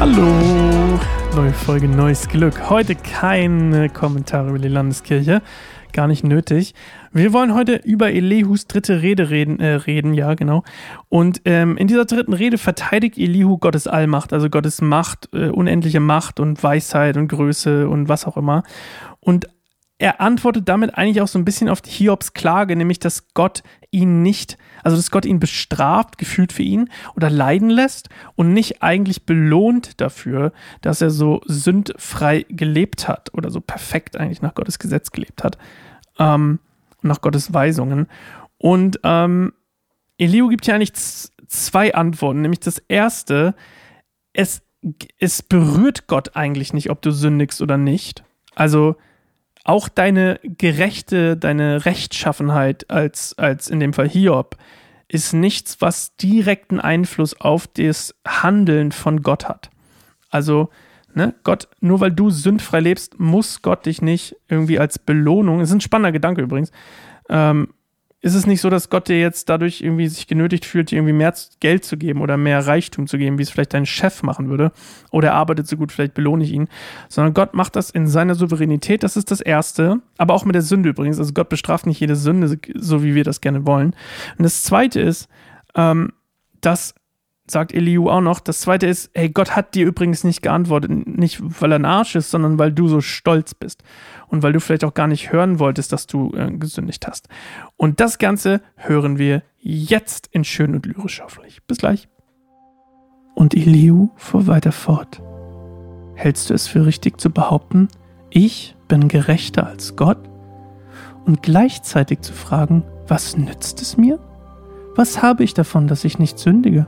Hallo, neue Folge, neues Glück. Heute keine Kommentare über die Landeskirche, gar nicht nötig. Wir wollen heute über Elihus dritte Rede reden, äh, reden ja genau. Und ähm, in dieser dritten Rede verteidigt Elihu Gottes Allmacht, also Gottes Macht, äh, unendliche Macht und Weisheit und Größe und was auch immer. Und er antwortet damit eigentlich auch so ein bisschen auf Hiobs Klage, nämlich dass Gott ihn nicht, also dass Gott ihn bestraft, gefühlt für ihn oder leiden lässt und nicht eigentlich belohnt dafür, dass er so sündfrei gelebt hat oder so perfekt eigentlich nach Gottes Gesetz gelebt hat, ähm, nach Gottes Weisungen. Und ähm, Eliu gibt hier eigentlich zwei Antworten, nämlich das erste, es, es berührt Gott eigentlich nicht, ob du sündigst oder nicht. Also auch deine gerechte, deine Rechtschaffenheit als, als in dem Fall Hiob ist nichts, was direkten Einfluss auf das Handeln von Gott hat. Also, ne, Gott, nur weil du sündfrei lebst, muss Gott dich nicht irgendwie als Belohnung, ist ein spannender Gedanke übrigens, ähm, ist es nicht so, dass Gott dir jetzt dadurch irgendwie sich genötigt fühlt, dir irgendwie mehr Geld zu geben oder mehr Reichtum zu geben, wie es vielleicht dein Chef machen würde? Oder er arbeitet so gut, vielleicht belohne ich ihn. Sondern Gott macht das in seiner Souveränität, das ist das Erste. Aber auch mit der Sünde übrigens. Also Gott bestraft nicht jede Sünde, so wie wir das gerne wollen. Und das Zweite ist, ähm, dass sagt Eliu auch noch. Das zweite ist, hey, Gott hat dir übrigens nicht geantwortet, nicht weil er ein Arsch ist, sondern weil du so stolz bist und weil du vielleicht auch gar nicht hören wolltest, dass du äh, gesündigt hast. Und das Ganze hören wir jetzt in schön und lyrisch hoffentlich. Bis gleich. Und Eliu fuhr weiter fort. Hältst du es für richtig zu behaupten, ich bin gerechter als Gott? Und gleichzeitig zu fragen, was nützt es mir? Was habe ich davon, dass ich nicht sündige?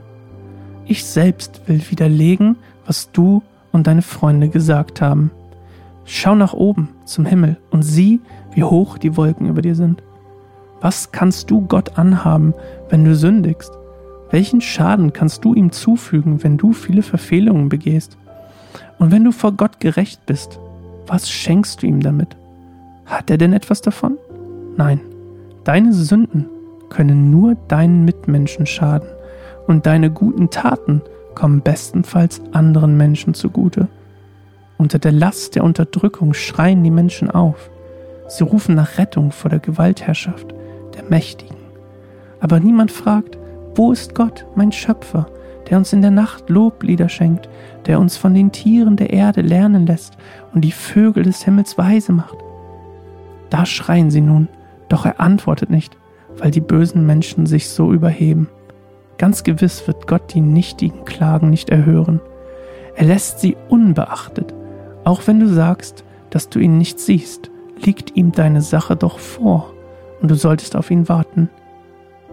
Ich selbst will widerlegen, was du und deine Freunde gesagt haben. Schau nach oben zum Himmel und sieh, wie hoch die Wolken über dir sind. Was kannst du Gott anhaben, wenn du sündigst? Welchen Schaden kannst du ihm zufügen, wenn du viele Verfehlungen begehst? Und wenn du vor Gott gerecht bist, was schenkst du ihm damit? Hat er denn etwas davon? Nein, deine Sünden können nur deinen Mitmenschen schaden und deine guten Taten kommen bestenfalls anderen Menschen zugute. Unter der Last der Unterdrückung schreien die Menschen auf. Sie rufen nach Rettung vor der Gewaltherrschaft der Mächtigen. Aber niemand fragt, wo ist Gott, mein Schöpfer, der uns in der Nacht Loblieder schenkt, der uns von den Tieren der Erde lernen lässt und die Vögel des Himmels weise macht. Da schreien sie nun, doch er antwortet nicht, weil die bösen Menschen sich so überheben. Ganz gewiss wird Gott die nichtigen Klagen nicht erhören. Er lässt sie unbeachtet. Auch wenn du sagst, dass du ihn nicht siehst, liegt ihm deine Sache doch vor und du solltest auf ihn warten.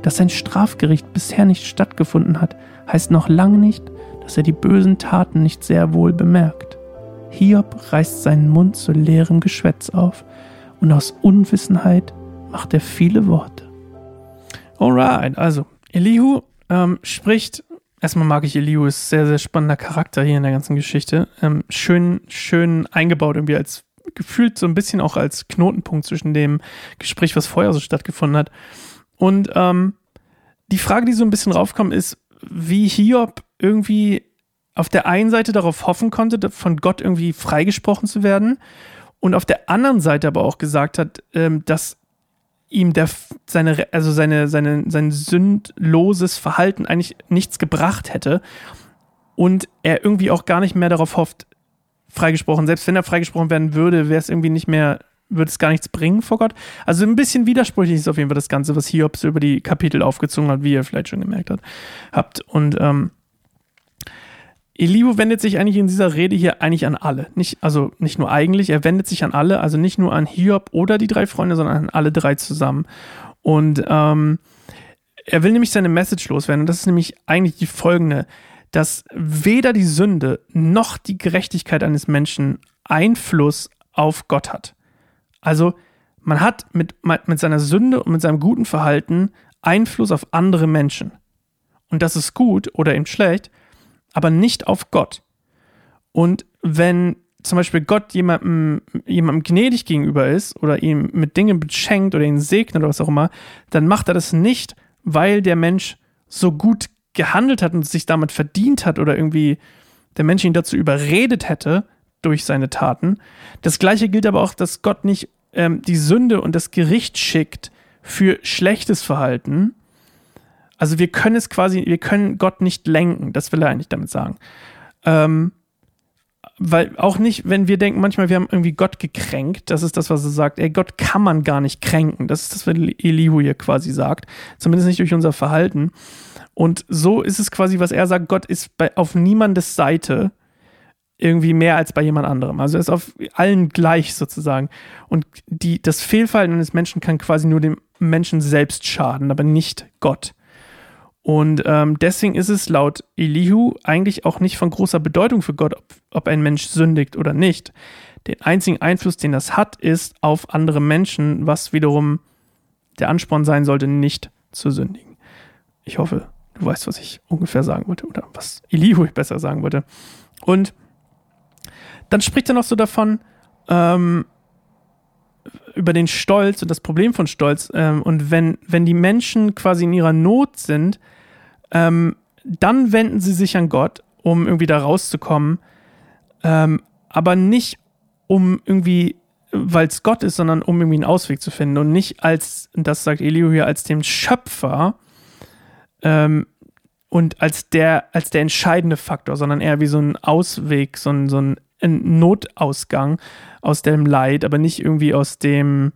Dass sein Strafgericht bisher nicht stattgefunden hat, heißt noch lange nicht, dass er die bösen Taten nicht sehr wohl bemerkt. Hiob reißt seinen Mund zu leerem Geschwätz auf und aus Unwissenheit macht er viele Worte. Alright, also Elihu ähm, spricht, erstmal mag ich Eliu, ist sehr, sehr spannender Charakter hier in der ganzen Geschichte. Ähm, schön, schön eingebaut irgendwie als gefühlt so ein bisschen auch als Knotenpunkt zwischen dem Gespräch, was vorher so stattgefunden hat. Und ähm, die Frage, die so ein bisschen raufkommt, ist, wie Hiob irgendwie auf der einen Seite darauf hoffen konnte, von Gott irgendwie freigesprochen zu werden und auf der anderen Seite aber auch gesagt hat, ähm, dass ihm der, seine, also seine, seine, sein sündloses Verhalten eigentlich nichts gebracht hätte und er irgendwie auch gar nicht mehr darauf hofft, freigesprochen, selbst wenn er freigesprochen werden würde, wäre es irgendwie nicht mehr, würde es gar nichts bringen vor Gott. Also ein bisschen widersprüchlich ist auf jeden Fall das Ganze, was Hiob so über die Kapitel aufgezogen hat, wie ihr vielleicht schon gemerkt habt. habt. Und ähm, Elihu wendet sich eigentlich in dieser Rede hier eigentlich an alle. Nicht, also nicht nur eigentlich, er wendet sich an alle, also nicht nur an Hiob oder die drei Freunde, sondern an alle drei zusammen. Und ähm, er will nämlich seine Message loswerden. Und das ist nämlich eigentlich die folgende, dass weder die Sünde noch die Gerechtigkeit eines Menschen Einfluss auf Gott hat. Also man hat mit, mit seiner Sünde und mit seinem guten Verhalten Einfluss auf andere Menschen. Und das ist gut oder eben schlecht, aber nicht auf Gott. Und wenn zum Beispiel Gott jemandem, jemandem gnädig gegenüber ist oder ihm mit Dingen beschenkt oder ihn segnet oder was auch immer, dann macht er das nicht, weil der Mensch so gut gehandelt hat und sich damit verdient hat oder irgendwie der Mensch ihn dazu überredet hätte durch seine Taten. Das gleiche gilt aber auch, dass Gott nicht ähm, die Sünde und das Gericht schickt für schlechtes Verhalten. Also wir können es quasi, wir können Gott nicht lenken, das will er eigentlich damit sagen. Ähm, weil auch nicht, wenn wir denken, manchmal wir haben irgendwie Gott gekränkt, das ist das, was er sagt, ey, Gott kann man gar nicht kränken. Das ist das, was Elihu hier quasi sagt. Zumindest nicht durch unser Verhalten. Und so ist es quasi, was er sagt, Gott ist bei, auf niemandes Seite irgendwie mehr als bei jemand anderem. Also er ist auf allen gleich sozusagen. Und die, das Fehlverhalten eines Menschen kann quasi nur dem Menschen selbst schaden, aber nicht Gott. Und ähm, deswegen ist es laut Elihu eigentlich auch nicht von großer Bedeutung für Gott, ob, ob ein Mensch sündigt oder nicht. Den einzigen Einfluss, den das hat, ist auf andere Menschen, was wiederum der Ansporn sein sollte, nicht zu sündigen. Ich hoffe, du weißt, was ich ungefähr sagen wollte oder was Elihu besser sagen wollte. Und dann spricht er noch so davon, ähm, über den Stolz und das Problem von Stolz. Ähm, und wenn, wenn die Menschen quasi in ihrer Not sind, ähm, dann wenden sie sich an Gott, um irgendwie da rauszukommen. Ähm, aber nicht um irgendwie, weil es Gott ist, sondern um irgendwie einen Ausweg zu finden. Und nicht als, das sagt Elio hier, als dem Schöpfer ähm, und als der, als der entscheidende Faktor, sondern eher wie so ein Ausweg, so ein, so ein Notausgang aus dem Leid, aber nicht irgendwie aus dem,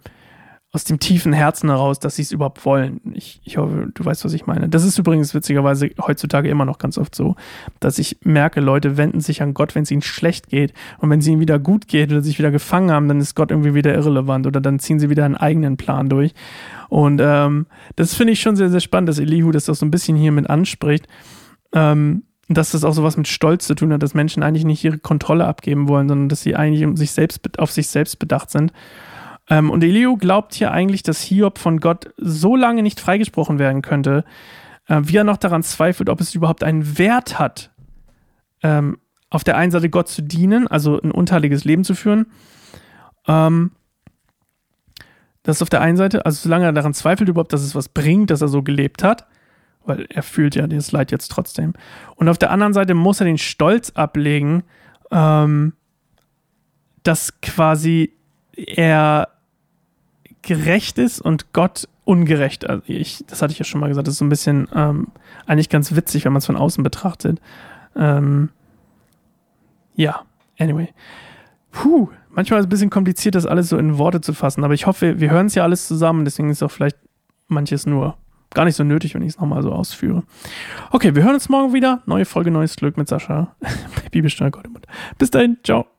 aus dem tiefen Herzen heraus, dass sie es überhaupt wollen. Ich, ich hoffe, du weißt, was ich meine. Das ist übrigens witzigerweise heutzutage immer noch ganz oft so, dass ich merke, Leute wenden sich an Gott, wenn es ihnen schlecht geht. Und wenn es ihnen wieder gut geht oder sich wieder gefangen haben, dann ist Gott irgendwie wieder irrelevant oder dann ziehen sie wieder einen eigenen Plan durch. Und ähm, das finde ich schon sehr, sehr spannend, dass Elihu das auch so ein bisschen hier mit anspricht. Ähm, dass das auch so was mit Stolz zu tun hat, dass Menschen eigentlich nicht ihre Kontrolle abgeben wollen, sondern dass sie eigentlich um sich selbst, auf sich selbst bedacht sind. Ähm, und Elio glaubt hier eigentlich, dass Hiob von Gott so lange nicht freigesprochen werden könnte, äh, wie er noch daran zweifelt, ob es überhaupt einen Wert hat, ähm, auf der einen Seite Gott zu dienen, also ein unteiliges Leben zu führen. Ähm, das ist auf der einen Seite, also solange er daran zweifelt überhaupt, dass es was bringt, dass er so gelebt hat weil er fühlt ja dieses Leid jetzt trotzdem. Und auf der anderen Seite muss er den Stolz ablegen, ähm, dass quasi er gerecht ist und Gott ungerecht. Also ich, das hatte ich ja schon mal gesagt, das ist so ein bisschen ähm, eigentlich ganz witzig, wenn man es von außen betrachtet. Ähm, ja, anyway. Puh, manchmal ist es ein bisschen kompliziert, das alles so in Worte zu fassen, aber ich hoffe, wir hören es ja alles zusammen, deswegen ist auch vielleicht manches nur gar nicht so nötig, wenn ich es nochmal so ausführe. Okay, wir hören uns morgen wieder. Neue Folge, neues Glück mit Sascha. Bibelstunde Gott im Mund. Bis dahin, ciao.